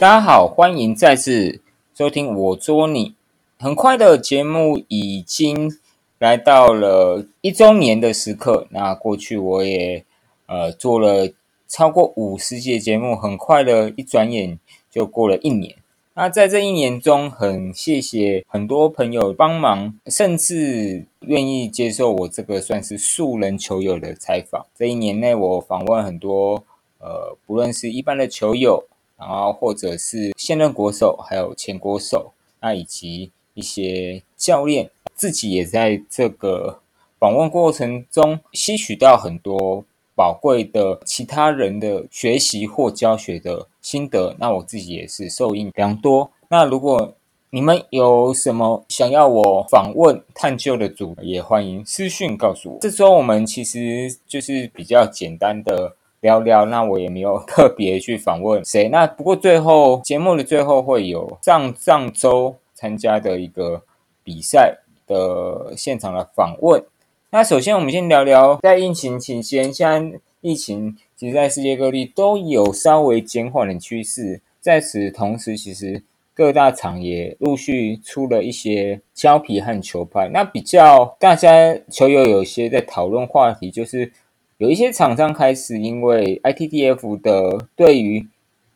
大家好，欢迎再次收听我捉你。很快的节目已经来到了一周年的时刻。那过去我也呃做了超过五十节节目，很快的一转眼就过了一年。那在这一年中，很谢谢很多朋友帮忙，甚至愿意接受我这个算是素人球友的采访。这一年内，我访问很多呃，不论是一般的球友。然后，或者是现任国手，还有前国手，那以及一些教练，自己也在这个访问过程中吸取到很多宝贵的其他人的学习或教学的心得。那我自己也是受益良多。那如果你们有什么想要我访问探究的组，也欢迎私讯告诉我。这周我们其实就是比较简单的。聊聊，那我也没有特别去访问谁。那不过最后节目的最后会有上上周参加的一个比赛的现场的访问。那首先我们先聊聊在疫情期间，现在疫情其实在世界各地都有稍微减缓的趋势。在此同时，其实各大厂也陆续出了一些胶皮和球拍。那比较大家球友有些在讨论话题就是。有一些厂商开始因为 ITTF 的对于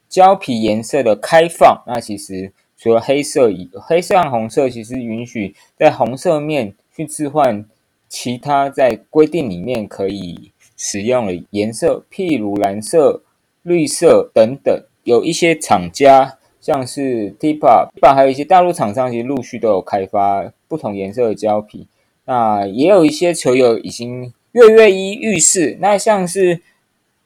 胶皮颜色的开放，那其实除了黑色以黑色和红色，其实允许在红色面去置换其他在规定里面可以使用的颜色，譬如蓝色、绿色等等。有一些厂家像是 TIPA，TIPA 还有一些大陆厂商，其实陆续都有开发不同颜色的胶皮。那也有一些球友已经。跃跃一浴室，那像是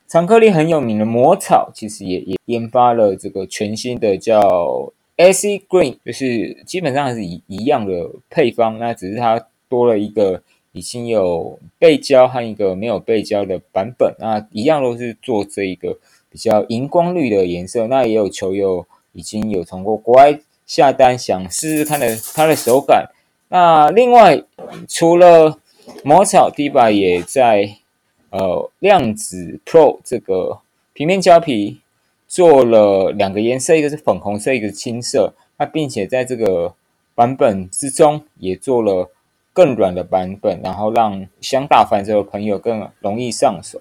长颗粒很有名的魔草，其实也也研发了这个全新的叫 AC Green，就是基本上是一一样的配方，那只是它多了一个已经有背胶和一个没有背胶的版本，那一样都是做这一个比较荧光绿的颜色。那也有球友已经有从过国外下单，想试试看的它的手感。那另外除了魔草 D 把也在呃量子 Pro 这个平面胶皮做了两个颜色，一个是粉红色，一个是青色。那并且在这个版本之中也做了更软的版本，然后让想打反折的朋友更容易上手。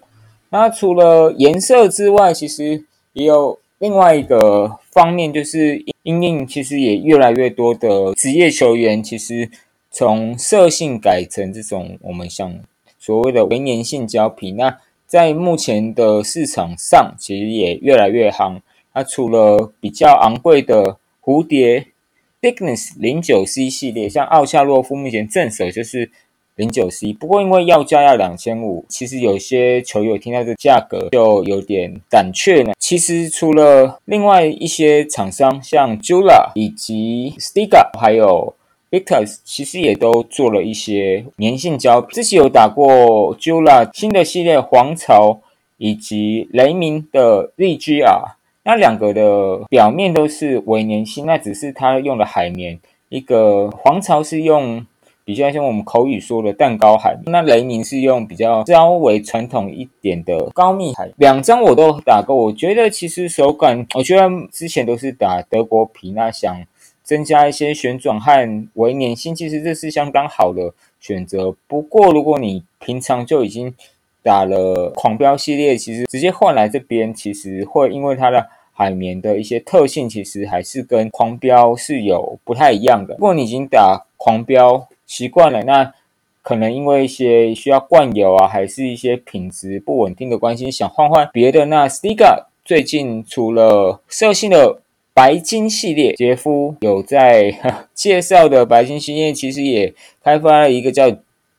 那除了颜色之外，其实也有另外一个方面，就是因应其实也越来越多的职业球员其实。从色性改成这种我们像所谓的微粘性胶皮，那在目前的市场上其实也越来越夯。它除了比较昂贵的蝴蝶 Thickness 零九 C 系列，像奥夏洛夫目前正手就是零九 C，不过因为要价要两千五，其实有些球友听到这价格就有点胆怯呢。其实除了另外一些厂商，像 Jula 以及 Stiga，还有 Victus 其实也都做了一些粘性胶皮，之前有打过 Jula 新的系列黄潮以及雷明的 ZGR，那两个的表面都是微粘性，那只是它用的海绵，一个黄潮是用比较像我们口语说的蛋糕海绵，那雷明是用比较稍微传统一点的高密海，两张我都打过，我觉得其实手感，我觉得之前都是打德国皮，那想。增加一些旋转和微粘性，其实这是相当好的选择。不过，如果你平常就已经打了狂飙系列，其实直接换来这边，其实会因为它的海绵的一些特性，其实还是跟狂飙是有不太一样的。如果你已经打狂飙习惯了，那可能因为一些需要灌油啊，还是一些品质不稳定的关系，想换换别的。那 Stiga 最近除了色性的。白金系列，杰夫有在介绍的白金系列，其实也开发了一个叫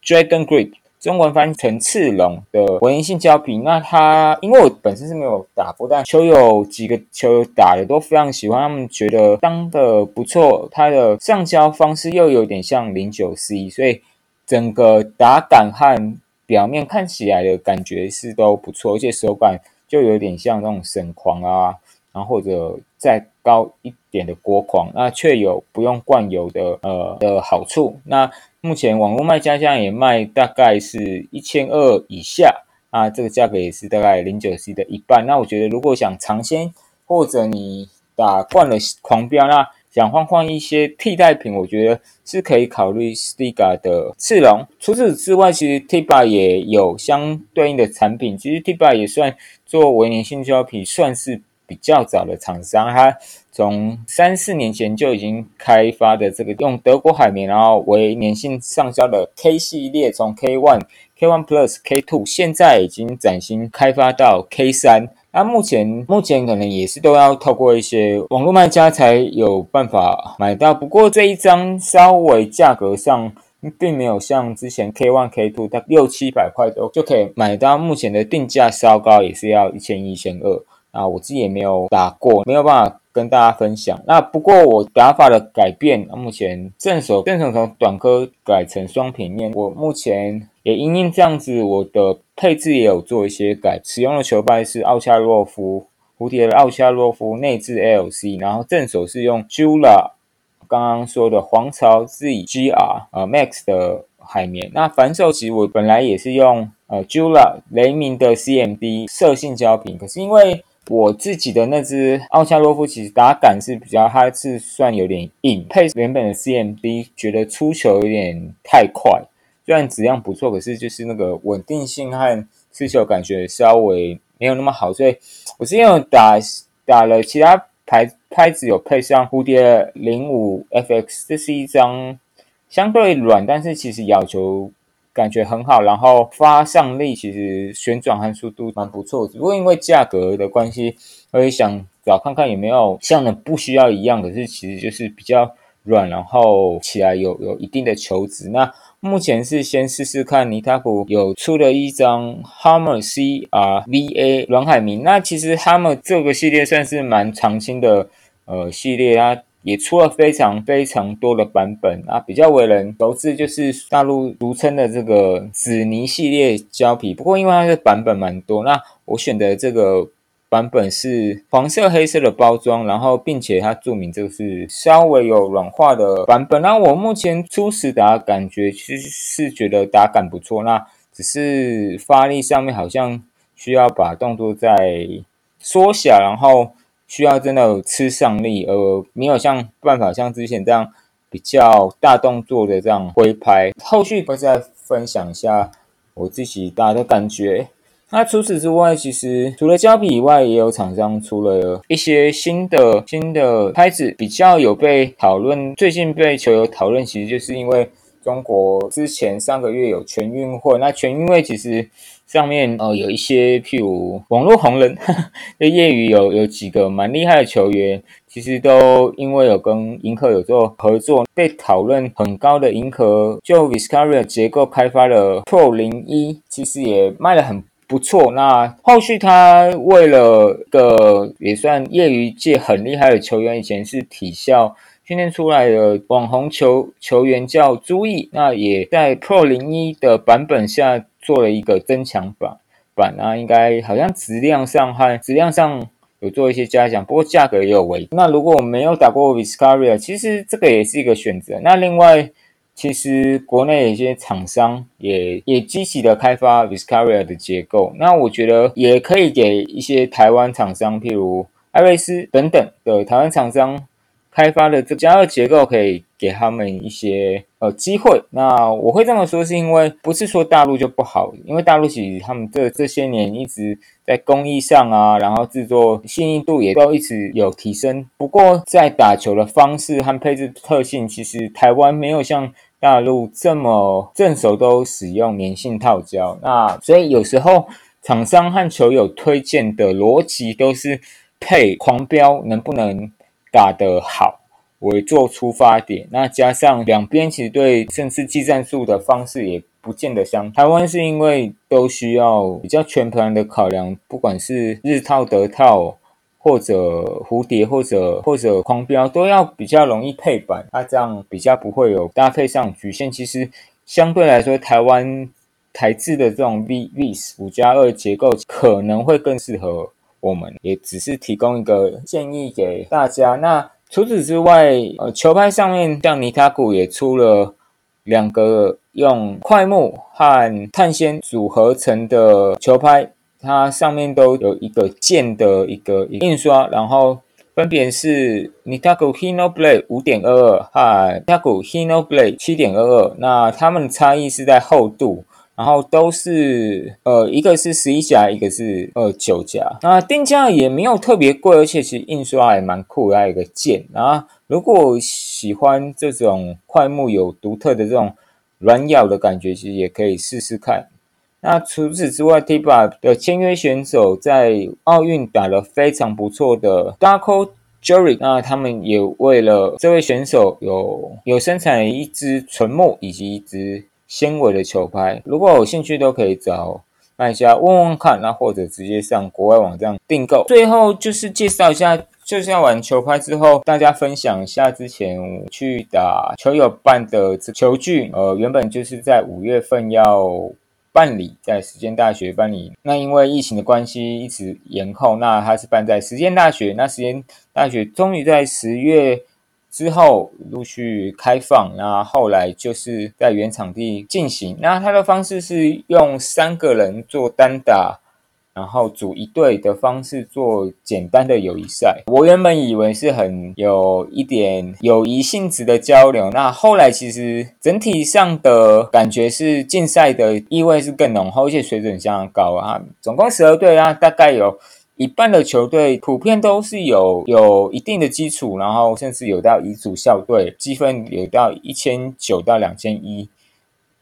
Dragon Grip，中文翻译成赤龙的文粘性胶皮。那它因为我本身是没有打过，但球友几个球友打的都非常喜欢，他们觉得当的不错。它的上胶方式又有点像零九 C，所以整个打感和表面看起来的感觉是都不错，而且手感就有点像那种神狂啊，然后或者再高一点的锅狂，那却有不用灌油的呃的好处。那目前网络卖家价也卖大概是一千二以下啊，这个价格也是大概零九 C 的一半。那我觉得如果想尝鲜，或者你打惯了狂飙，那想换换一些替代品，我觉得是可以考虑 Stiga 的赤龙。除此之外，其实 Tiba 也有相对应的产品。其实 Tiba 也算做为粘性胶皮，算是比较早的厂商。它从三四年前就已经开发的这个用德国海绵，然后为粘性上胶的 K 系列，从 K One、K One Plus、K Two，现在已经崭新开发到 K 三。那目前目前可能也是都要透过一些网络卖家才有办法买到。不过这一张稍微价格上并没有像之前 K One K Two 它六七百块都就可以买到。目前的定价稍高，也是要一千一千二。啊，我自己也没有打过，没有办法跟大家分享。那不过我打法的改变，目前正手正手从短颗改成双平面。我目前也因应这样子，我的配置也有做一些改。使用的球拍是奥恰洛夫蝴蝶的奥恰洛夫内置 LC，然后正手是用 Jula 刚刚说的皇朝 ZGR 呃 Max 的海绵。那反手其实我本来也是用呃 Jula 雷明的 CMD 色性胶瓶，可是因为我自己的那只奥恰洛夫其实打感是比较，它是算有点硬，配原本的 CMD 觉得出球有点太快，虽然质量不错，可是就是那个稳定性和刺球感觉稍微没有那么好，所以我之前有打打了其他牌拍子有配上蝴蝶零五 FX，这是一张相对软，但是其实要求。感觉很好，然后发向力其实旋转和速度蛮不错，只不过因为价格的关系，我也想找看看有没有像的不需要一样，可是其实就是比较软，然后起来有有一定的球值。那目前是先试试看尼塔普有出了一张 Hammer CRVA 软海绵，那其实 Hammer 这个系列算是蛮常青的呃系列啊。也出了非常非常多的版本啊，比较为人熟知就是大陆俗称的这个紫泥系列胶皮。不过因为它的版本蛮多，那我选的这个版本是黄色黑色的包装，然后并且它注明这个是稍微有软化的版本。那我目前初始打感觉其实是觉得打感不错，那只是发力上面好像需要把动作再缩小，然后。需要真的有吃上力，而没有像办法像之前这样比较大动作的这样挥拍。后续会再分享一下我自己打的感觉。那除此之外，其实除了胶皮以外，也有厂商出了一些新的新的拍子，比较有被讨论。最近被球友讨论，其实就是因为中国之前上个月有全运会，那全运会其实。上面呃有一些，譬如网络红人，的业余有有几个蛮厉害的球员，其实都因为有跟银河有做合作，被讨论很高的银河就 Viscaria 结构开发的 Pro 零一，其实也卖的很不错。那后续他为了个也算业余界很厉害的球员，以前是体校训练出来的网红球球员叫朱毅，那也在 Pro 零一的版本下。做了一个增强版版啊，应该好像质量上和质量上有做一些加强，不过价格也有为。那如果我没有打过 Viscaria，其实这个也是一个选择。那另外，其实国内有些厂商也也积极的开发 Viscaria 的结构，那我觉得也可以给一些台湾厂商，譬如艾瑞斯等等的台湾厂商。开发的这加热结构可以给他们一些呃机会。那我会这么说，是因为不是说大陆就不好，因为大陆其实他们这这些年一直在工艺上啊，然后制作细腻度也都一直有提升。不过在打球的方式和配置特性，其实台湾没有像大陆这么正手都使用粘性套胶。那所以有时候厂商和球友推荐的逻辑都是配狂飙能不能。打得好为做出发点，那加上两边其实对甚至技战术的方式也不见得相同。台湾是因为都需要比较全盘的考量，不管是日套、德套，或者蝴蝶，或者或者狂飙，都要比较容易配板，那这样比较不会有搭配上局限。其实相对来说，台湾台制的这种 V V 五加二结构可能会更适合。我们也只是提供一个建议给大家。那除此之外，呃，球拍上面像尼塔古也出了两个用快木和碳纤组合成的球拍，它上面都有一个剑的一个印刷，然后分别是 Nitaku Hino Blade 五点二二和 Nitaku Hino Blade 七点二二。那它们的差异是在厚度，然后都是呃，一个是十一夹，一个是二九夹。那定价也没有特别贵，而且其实印刷也蛮酷，还有一个剑。然后如果喜欢这种快木有独特的这种软咬的感觉，其实也可以试试看。那除此之外，Tiba 的签约选手在奥运打了非常不错的 Darko Jury，那他们也为了这位选手有有生产了一支纯木以及一支纤维的球拍。如果有兴趣，都可以找卖家问问看，那或者直接上国外网站订购。最后就是介绍一下，就是要玩球拍之后，大家分享一下之前去打球友办的球具。呃，原本就是在五月份要。办理在实践大学办理，那因为疫情的关系一直延后，那它是办在实践大学，那实践大学终于在十月之后陆续开放，那后来就是在原场地进行，那它的方式是用三个人做单打。然后组一队的方式做简单的友谊赛，我原本以为是很有一点友谊性质的交流，那后来其实整体上的感觉是竞赛的意味是更浓厚，而且水准相当高啊。总共十二队啊，大概有一半的球队普遍都是有有一定的基础，然后甚至有到乙组校队，积分有到一千九到两千一。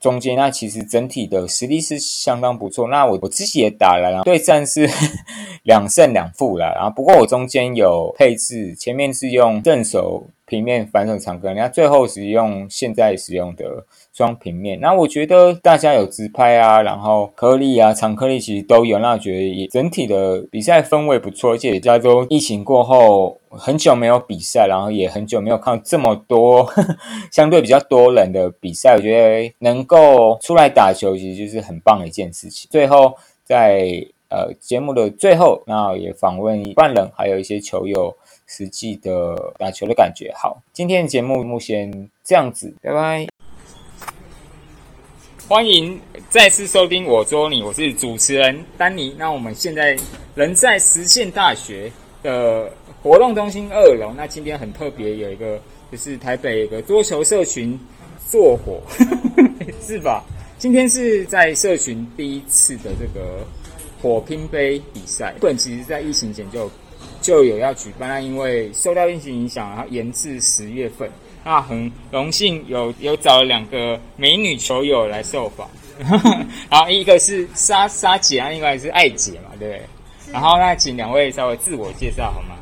中间那其实整体的实力是相当不错。那我我自己也打了，对战是 两胜两负了。然后不过我中间有配置，前面是用正手平面，反手长根，那最后使用现在使用的。双平面，那我觉得大家有直拍啊，然后颗粒啊、长颗粒其实都有，那我觉得也整体的比赛氛围不错。而且加州疫情过后很久没有比赛，然后也很久没有看到这么多 相对比较多人的比赛，我觉得能够出来打球其实就是很棒的一件事情。最后在呃节目的最后，那也访问一半人，还有一些球友实际的打球的感觉。好，今天的节目目前这样子，拜拜。欢迎再次收听我捉你，我是主持人丹尼。那我们现在人在实践大学的活动中心二楼。那今天很特别，有一个就是台北一个桌球社群做火，是吧？今天是在社群第一次的这个火拼杯比赛。本其实在疫情前就就有要举办，那因为受到疫情影响，然后延至十月份。那很荣幸有有找了两个美女球友来受访，然后一个是莎莎姐啊，另外是艾姐嘛，对不对？然后那请两位稍微自我介绍好吗？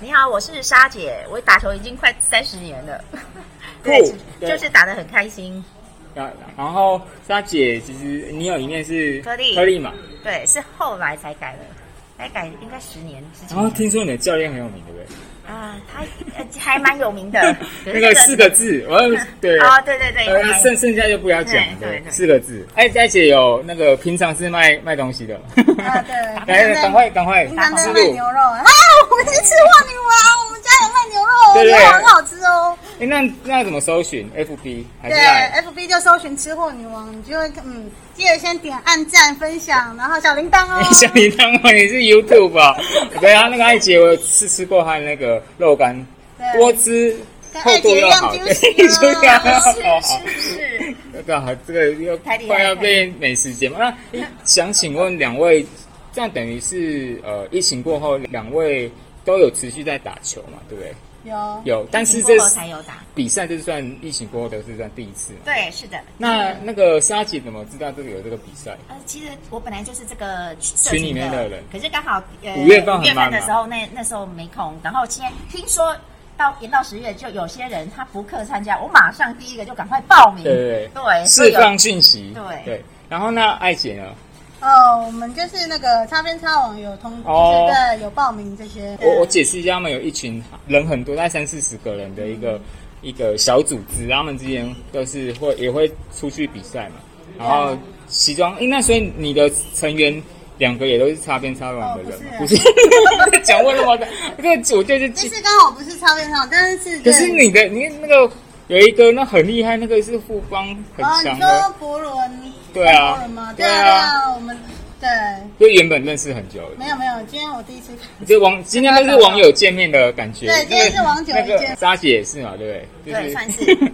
你好，我是莎姐，我打球已经快三十年了，对，就是打的很开心。然然后莎姐，其实你有一面是颗粒颗粒嘛？对，是后来才改的，才改应该十年。然后听说你的教练很有名，对不对？啊，他还蛮有名的，那个四个字，我 对。啊，对对对，剩剩下就不要讲，对，四个字。哎，佳姐有那个平常是卖卖东西的，啊对，来赶快赶快，平常在卖牛肉啊，我们是吃货女王，我们家有卖牛肉，牛肉很好吃哦。哎，那那怎么搜寻？FB 对，FB 就搜寻吃货女王，你就会嗯，记得先点按赞、分享，然后小铃铛哦。小铃铛哦，你是 YouTube 吧？对啊，那个艾姐我有试吃过她的那个肉干，多汁，厚度又好，对，是是是。刚好这个又快要变美食节目，那想请问两位，这样等于是呃，疫情过后两位都有持续在打球嘛？对不对？有有，但是这才有打比赛，就是算疫情过后的是算第一次。对，是的。那那个沙姐怎么知道这个有这个比赛？呃，其实我本来就是这个群里面的人，可是刚好五月份五月份的时候，那那时候没空。然后今天听说到延到十月，就有些人他不课参加，我马上第一个就赶快报名。对对对，释放信息。对对。然后那艾姐呢？哦，我们就是那个擦边擦网有通，就是在有报名这些。我我解释一下，他们有一群人很多，大概三四十个人的一个一个小组织，他们之间都是会也会出去比赛嘛。然后西装，哎，那所以你的成员两个也都是擦边擦网的人，不是？讲问那么的，这个组就是其实刚好不是擦边擦网，但是可是你的你那个有一个那很厉害，那个是副帮很强的伯伦。对啊，对啊，对啊，我们对，就原本认识很久了。没有没有，今天我第一次看。就网今天都是网友见面的感觉。对今天是网友那个见莎姐也是嘛，对不对？对，算是 对。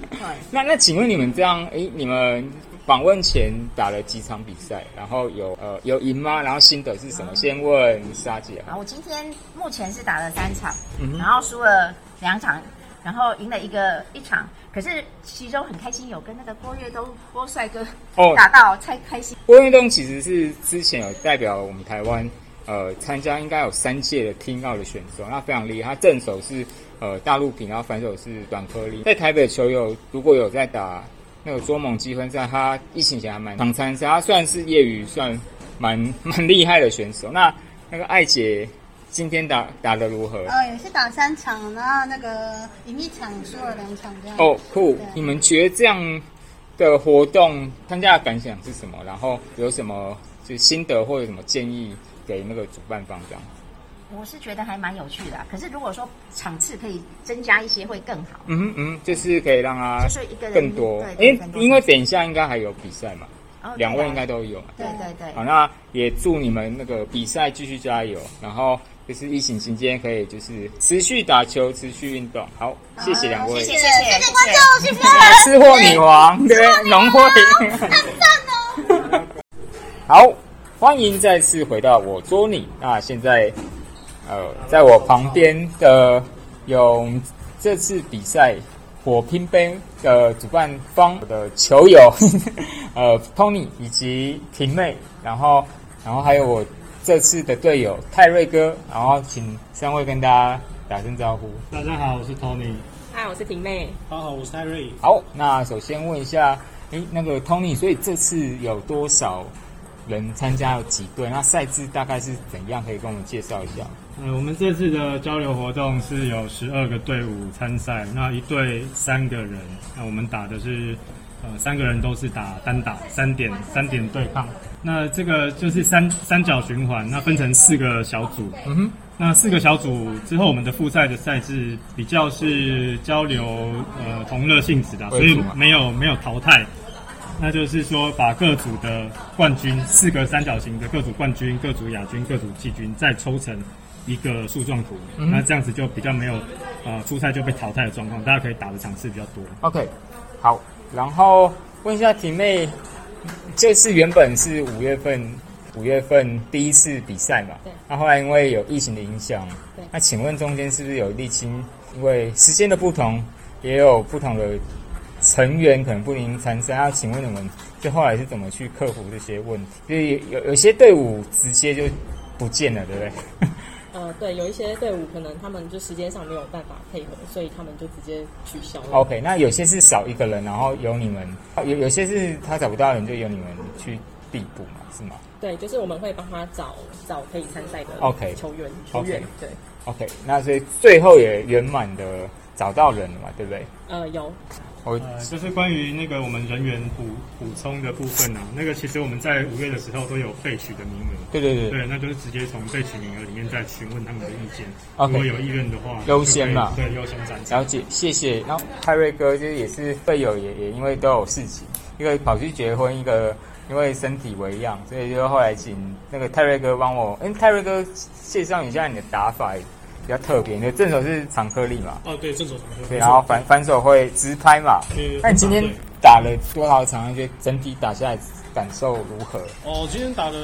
那那请问你们这样，哎，你们访问前打了几场比赛，然后有呃有赢吗？然后心得是什么？先问莎姐啊，我今天目前是打了三场，然后输了两场，然后赢了一个一场。可是其中很开心，有跟那个郭跃东郭帅哥哦打到，才开心。郭跃东其实是之前有代表我们台湾呃参加应该有三届的听奥的选手，那非常厉害。他正手是呃大陆品，然后反手是短颗粒。在台北球友如果有在打那个捉猛积分赛，他疫情前还蛮常参赛，他算是业余算蛮蛮厉害的选手。那那个艾姐今天打打的如何？呃，也是打三场，然后那个赢一场，输了两场这样。哦，酷！你们觉得这样的活动参加的感想是什么？然后有什么就是心得或者什么建议给那个主办方这样？我是觉得还蛮有趣的啊、可是如果说场次可以增加一些会更好。嗯嗯，就是可以让他就是一个人更多，对因因为等一下应该还有比赛嘛，哦两位应。该都有嘛。对对对好，那也祝你们那个比赛继续加油，然后就是疫情期间可以就是持续打球，持续运动。好，谢谢两位。谢谢谢谢谢谢观众，谢谢。吃货女王，对，农会。好，欢迎再次回到我捉你。那现在，呃，在我旁边的有这次比赛火拼杯的主办方的球友，呃，Tony 以及婷妹，然后，然后还有我这次的队友泰瑞哥，然后请三位跟大家打声招呼。大家好，我是 Tony。嗨，我是婷妹。大家好，我是泰瑞。好，那首先问一下，诶，那个 Tony，所以这次有多少人参加？有几队？那赛制大概是怎样？可以跟我们介绍一下？呃，我们这次的交流活动是有十二个队伍参赛，那一队三个人。那我们打的是，呃，三个人都是打单打，三点三点对抗。那这个就是三三角循环，那分成四个小组。嗯哼，那四个小组之后，我们的复赛的赛制比较是交流呃同乐性质的，所以没有没有淘汰。那就是说，把各组的冠军四个三角形的各组冠军、各组亚军、各组季军再抽成一个树状图，嗯那这样子就比较没有呃初赛就被淘汰的状况，大家可以打的场次比较多。OK，好，然后问一下婷妹，这次原本是五月份，五月份第一次比赛嘛？对。那后来因为有疫情的影响，对那请问中间是不是有沥青？因为时间的不同，也有不同的成员可能不能参赛。那请问你们就后来是怎么去克服这些问题？就有有些队伍直接就不见了，对不对？呃，对，有一些队伍可能他们就时间上没有办法配合，所以他们就直接取消了。OK，那有些是少一个人，然后由你们；有有些是他找不到人，就由你们去递补嘛，是吗对，就是我们会帮他找找可以参赛的 OK 球员球员对，？OK，那所以最后也圆满的找到人了嘛，对不对？呃，有我呃，就是关于那个我们人员补补充的部分啊，那个其实我们在五月的时候都有备取的名额。对对对，对，那就是直接从备取名额里面再询问他们的意见。OK 如果有意愿的话，优先嘛对，优先展场。了解，谢谢。然后泰瑞哥就是也是队友也也因为都有事情，一个跑去结婚，一个因为身体为恙，所以就后来请那个泰瑞哥帮我。嗯，泰瑞哥介绍一下你的打法比较特别，你的正手是长颗粒嘛，哦，对，正手长颗，对，然后反反手会直拍嘛。对那你今天打了多少场？你觉得整体打下来感受如何？哦，今天打了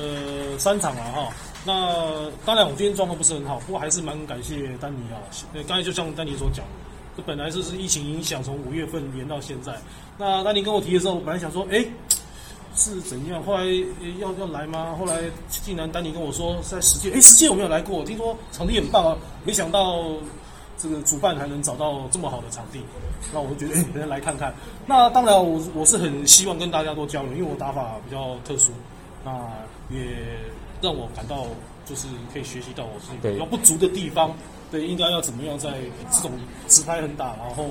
三场了哈。那当然，我今天状况不是很好，不过还是蛮感谢丹尼啊。呃，刚才就像丹尼所讲的，这本来就是疫情影响，从五月份延到现在。那丹尼跟我提的时候，我本来想说，哎，是怎样？后来呃要要来吗？后来竟然丹尼跟我说在实践，哎，实践我没有来过，听说场地很棒啊，没想到这个主办还能找到这么好的场地，那我就觉得哎，人来看看。那当然我，我是很希望跟大家多交流，因为我打法比较特殊，那也让我感到就是可以学习到我自己对比较不足的地方，对，应该要怎么样在这种直拍很打，然后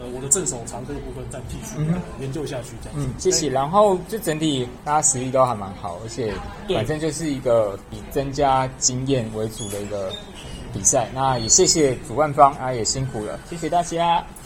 呃我的正手长颗的部分再继续嗯研究下去，这样子。嗯，谢谢。然后就整体大家实力都还蛮好，而且反正就是一个以增加经验为主的一个比赛。那也谢谢主办方啊，也辛苦了，谢谢大家。